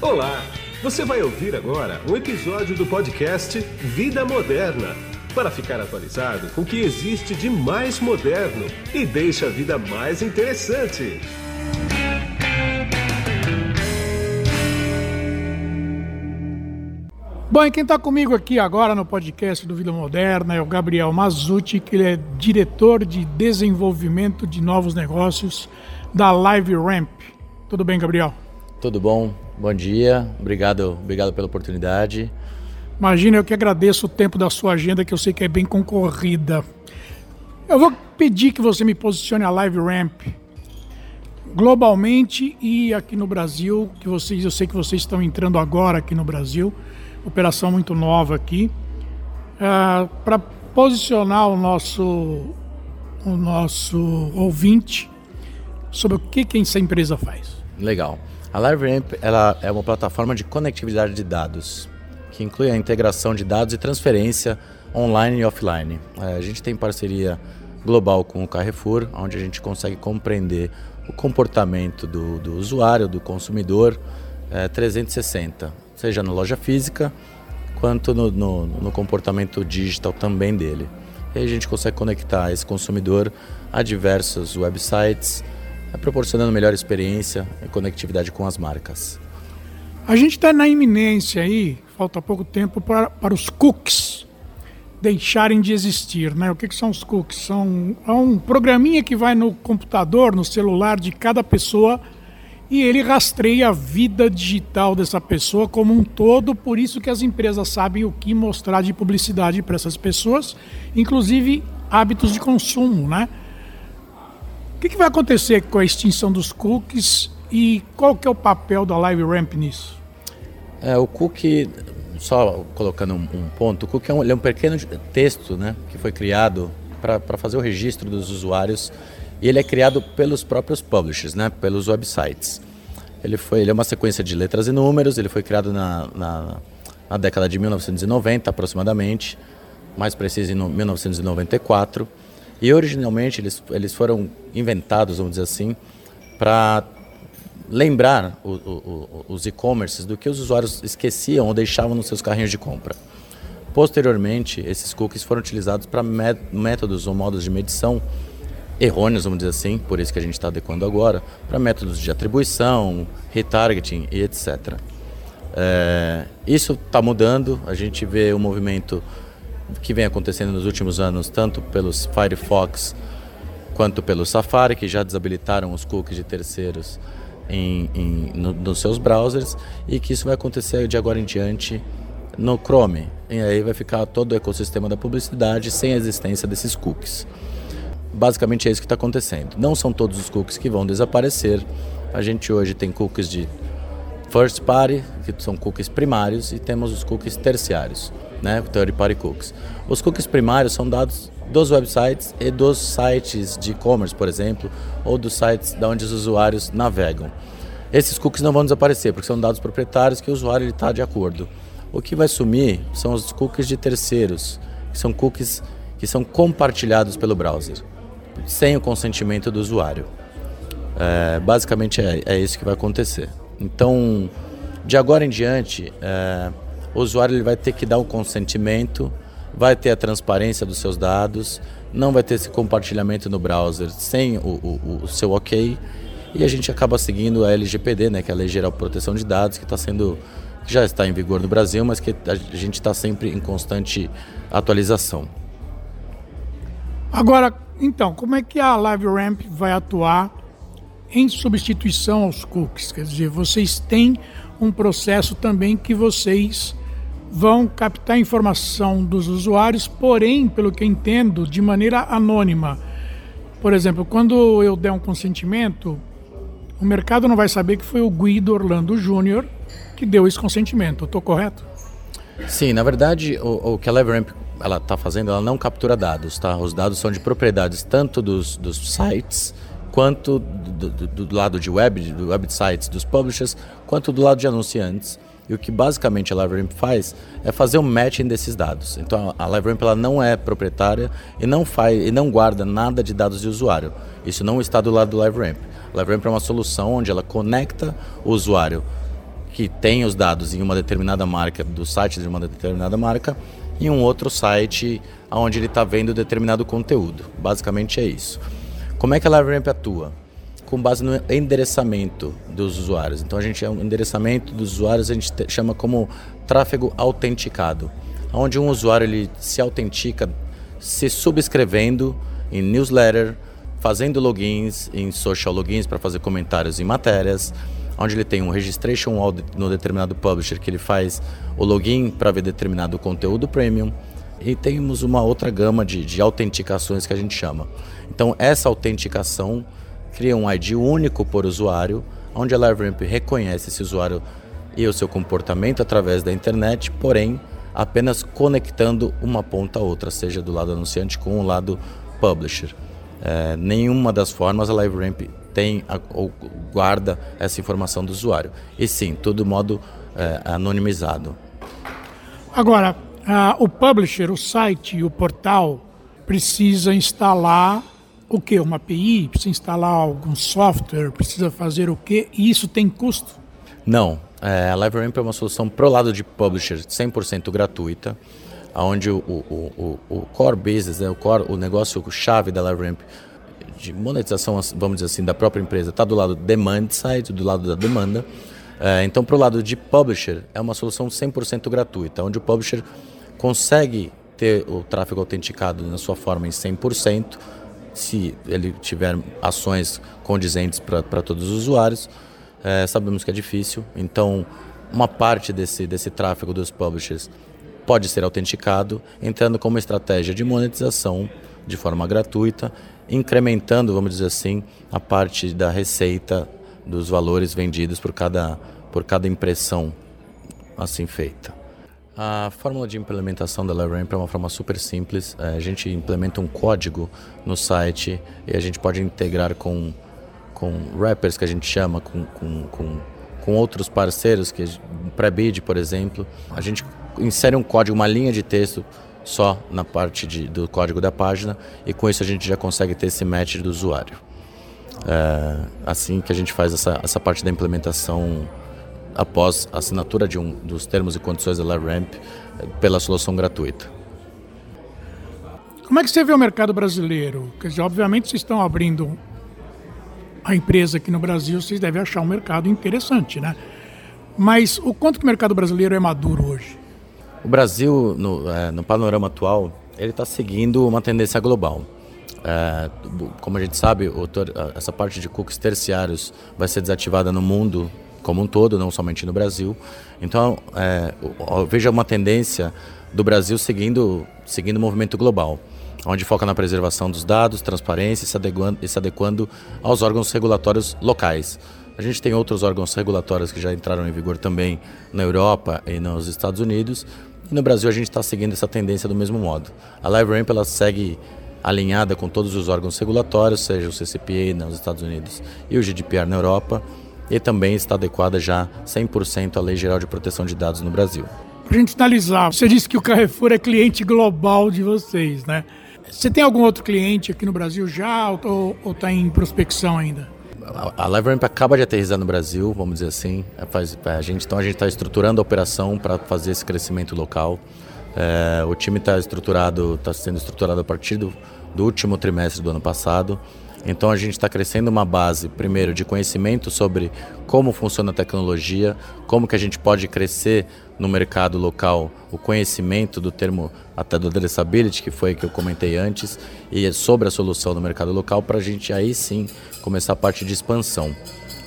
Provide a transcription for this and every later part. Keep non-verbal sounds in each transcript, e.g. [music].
Olá! Você vai ouvir agora um episódio do podcast Vida Moderna para ficar atualizado com o que existe de mais moderno e deixa a vida mais interessante. Bom, e quem está comigo aqui agora no podcast do Vida Moderna é o Gabriel Mazucci, que ele é diretor de desenvolvimento de novos negócios da Live Ramp. Tudo bem, Gabriel? Tudo bom? Bom dia. Obrigado, obrigado pela oportunidade. Imagina, eu que agradeço o tempo da sua agenda, que eu sei que é bem concorrida. Eu vou pedir que você me posicione a Live Ramp globalmente e aqui no Brasil, que vocês, eu sei que vocês estão entrando agora aqui no Brasil operação muito nova aqui, uh, é, para posicionar o nosso, o nosso ouvinte sobre o que, que essa empresa faz. Legal. A LiveRamp ela é uma plataforma de conectividade de dados, que inclui a integração de dados e transferência online e offline. É, a gente tem parceria global com o Carrefour, onde a gente consegue compreender o comportamento do, do usuário, do consumidor, é, 360 seja na loja física quanto no, no, no comportamento digital também dele. E a gente consegue conectar esse consumidor a diversos websites, proporcionando melhor experiência e conectividade com as marcas. A gente está na iminência aí, falta pouco tempo para, para os cookies deixarem de existir. Né? O que, que são os cookies? São é um programinha que vai no computador, no celular de cada pessoa e ele rastreia a vida digital dessa pessoa como um todo, por isso que as empresas sabem o que mostrar de publicidade para essas pessoas, inclusive hábitos de consumo, né? O que, que, vai acontecer com a extinção dos cookies e qual que é o papel da Live Ramp nisso? É, o cookie, só colocando um, um ponto, o cookie é um, é um pequeno texto né, que foi criado para fazer o registro dos usuários e ele é criado pelos próprios publishers, né, pelos websites. Ele, foi, ele é uma sequência de letras e números, ele foi criado na, na, na década de 1990 aproximadamente, mais preciso em 1994. E originalmente eles, eles foram inventados, vamos dizer assim, para lembrar o, o, os e-commerces do que os usuários esqueciam ou deixavam nos seus carrinhos de compra. Posteriormente, esses cookies foram utilizados para métodos ou modos de medição errôneos, vamos dizer assim, por isso que a gente está adequando agora, para métodos de atribuição, retargeting e etc. É, isso está mudando, a gente vê o movimento que vem acontecendo nos últimos anos, tanto pelos Firefox quanto pelo Safari, que já desabilitaram os cookies de terceiros em, em, no, nos seus browsers, e que isso vai acontecer de agora em diante no Chrome. E aí vai ficar todo o ecossistema da publicidade sem a existência desses cookies. Basicamente é isso que está acontecendo. Não são todos os cookies que vão desaparecer. A gente hoje tem cookies de first party, que são cookies primários, e temos os cookies terciários, né, third party cookies. Os cookies primários são dados dos websites e dos sites de e-commerce, por exemplo, ou dos sites de onde os usuários navegam. Esses cookies não vão desaparecer, porque são dados proprietários que o usuário está de acordo. O que vai sumir são os cookies de terceiros, que são cookies que são compartilhados pelo browser sem o consentimento do usuário. É, basicamente é, é, isso que vai acontecer. Então, de agora em diante, é, o usuário ele vai ter que dar um consentimento, vai ter a transparência dos seus dados, não vai ter esse compartilhamento no browser sem o, o, o seu ok, e a gente acaba seguindo a LGPD, né, que é a Lei Geral de Proteção de Dados, que está sendo já está em vigor no Brasil, mas que a gente está sempre em constante atualização. Agora, então, como é que a LiveRamp vai atuar em substituição aos cookies? Quer dizer, vocês têm um processo também que vocês vão captar informação dos usuários, porém, pelo que entendo, de maneira anônima. Por exemplo, quando eu der um consentimento, o mercado não vai saber que foi o Guido Orlando Júnior que deu esse consentimento. Estou correto? Sim, na verdade, o, o que a LiveRamp ela está fazendo, ela não captura dados, tá? Os dados são de propriedades tanto dos, dos sites quanto do, do, do, lado de web, do websites dos publishers, quanto do lado de anunciantes. E o que basicamente a LiveRamp faz é fazer um matching desses dados. Então a LiveRamp ela não é proprietária e não faz e não guarda nada de dados de usuário. Isso não está do lado do LiveRamp. A LiveRamp é uma solução onde ela conecta o usuário que tem os dados em uma determinada marca, do site de uma determinada marca, e um outro site onde ele está vendo determinado conteúdo. Basicamente é isso. Como é que a LiveRamp atua? Com base no endereçamento dos usuários. Então a gente é um endereçamento dos usuários, a gente chama como tráfego autenticado, onde um usuário ele se autentica se subscrevendo em newsletter, fazendo logins em social logins para fazer comentários em matérias, onde ele tem um registration wall no determinado publisher que ele faz o login para ver determinado conteúdo premium e temos uma outra gama de, de autenticações que a gente chama. Então essa autenticação cria um ID único por usuário, onde a LiveRamp reconhece esse usuário e o seu comportamento através da internet, porém apenas conectando uma ponta a outra, seja do lado anunciante com o lado publisher. É, nenhuma das formas a LiveRamp tem a, ou guarda essa informação do usuário. E sim, tudo modo é, anonimizado. Agora, o publisher, o site, o portal precisa instalar o que? Uma API? Precisa instalar algum software? Precisa fazer o quê? E isso tem custo? Não. É, a LiveRamp é uma solução pro lado de publisher 100% gratuita onde o, o, o, o core business, né, o, core, o negócio chave da LiveRamp de monetização, vamos dizer assim, da própria empresa está do lado demand side, do lado da demanda. É, então, para o lado de publisher, é uma solução 100% gratuita, onde o publisher consegue ter o tráfego autenticado na sua forma em 100%, se ele tiver ações condizentes para todos os usuários. É, sabemos que é difícil, então uma parte desse, desse tráfego dos publishers pode ser autenticado, entrando como estratégia de monetização de forma gratuita, incrementando, vamos dizer assim, a parte da receita dos valores vendidos por cada, por cada impressão assim feita. A fórmula de implementação da LiveRamp é uma forma super simples. É, a gente implementa um código no site e a gente pode integrar com, com rappers que a gente chama, com, com, com, com outros parceiros, que pré-bid, por exemplo. A gente insere um código, uma linha de texto só na parte de, do código da página e com isso a gente já consegue ter esse match do usuário. É, assim que a gente faz essa, essa parte da implementação após a assinatura de um dos termos e condições da LiveRamp é, pela solução gratuita. Como é que você vê o mercado brasileiro? Quer dizer, obviamente vocês estão abrindo a empresa aqui no Brasil, vocês devem achar um mercado interessante, né? Mas o quanto que o mercado brasileiro é maduro hoje? O Brasil, no, é, no panorama atual, ele está seguindo uma tendência global. É, como a gente sabe, essa parte de cookies terciários vai ser desativada no mundo como um todo, não somente no Brasil. Então, é, eu vejo uma tendência do Brasil seguindo, seguindo o movimento global, onde foca na preservação dos dados, transparência e se adequando, e se adequando aos órgãos regulatórios locais. A gente tem outros órgãos regulatórios que já entraram em vigor também na Europa e nos Estados Unidos, e no Brasil a gente está seguindo essa tendência do mesmo modo. A LiveRamp ela segue alinhada com todos os órgãos regulatórios, seja o CCPA nos Estados Unidos e o GDPR na Europa, e também está adequada já 100% à Lei Geral de Proteção de Dados no Brasil. Para a gente finalizar, você disse que o Carrefour é cliente global de vocês, né? Você tem algum outro cliente aqui no Brasil já ou está em prospecção ainda? a LiveRamp acaba de aterrizar no Brasil, vamos dizer assim. É, faz, é, a gente, então a gente está estruturando a operação para fazer esse crescimento local. É, o time está estruturado, está sendo estruturado a partir do, do último trimestre do ano passado. Então a gente está crescendo uma base, primeiro, de conhecimento sobre como funciona a tecnologia, como que a gente pode crescer no mercado local o conhecimento do termo até do addressability, que foi que eu comentei antes, e sobre a solução no mercado local, para a gente aí sim começar a parte de expansão.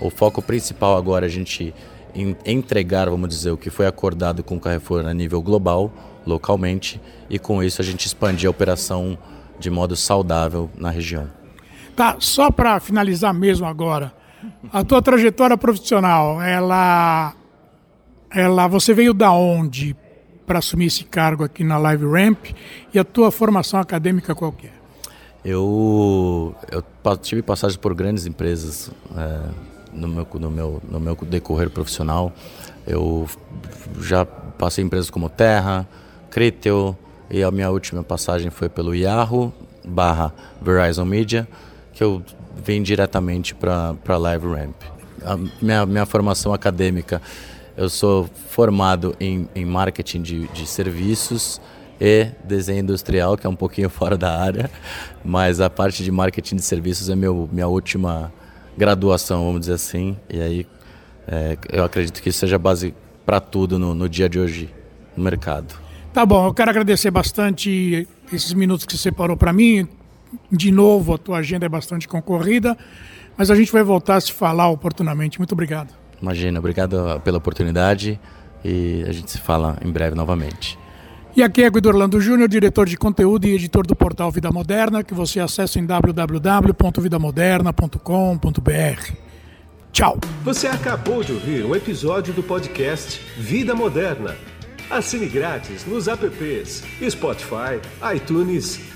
O foco principal agora é a gente entregar, vamos dizer, o que foi acordado com o Carrefour a nível global, localmente, e com isso a gente expandir a operação de modo saudável na região. Tá, só para finalizar mesmo agora, a tua trajetória profissional, ela, ela, você veio da onde para assumir esse cargo aqui na Live Ramp e a tua formação acadêmica qual é? Eu, eu tive passagem por grandes empresas é, no, meu, no, meu, no meu decorrer profissional. Eu já passei em empresas como Terra, Critel e a minha última passagem foi pelo Yahoo barra Verizon Media que eu vim diretamente para Live Ramp. A minha, minha formação acadêmica Eu sou formado em, em marketing de, de serviços e desenho industrial, que é um pouquinho [laughs] fora da área, mas a parte de marketing de serviços é meu, minha última graduação, vamos dizer assim, e aí é, eu acredito que isso seja base para tudo no, no dia de hoje no mercado. Tá bom, eu quero agradecer bastante esses minutos que você separou para mim. De novo, a tua agenda é bastante concorrida, mas a gente vai voltar a se falar oportunamente. Muito obrigado. Imagina, obrigado pela oportunidade e a gente se fala em breve novamente. E aqui é Guido Orlando Júnior, diretor de conteúdo e editor do portal Vida Moderna, que você acessa em www.vidamoderna.com.br. Tchau. Você acabou de ouvir um episódio do podcast Vida Moderna. Assine grátis nos apps Spotify, iTunes,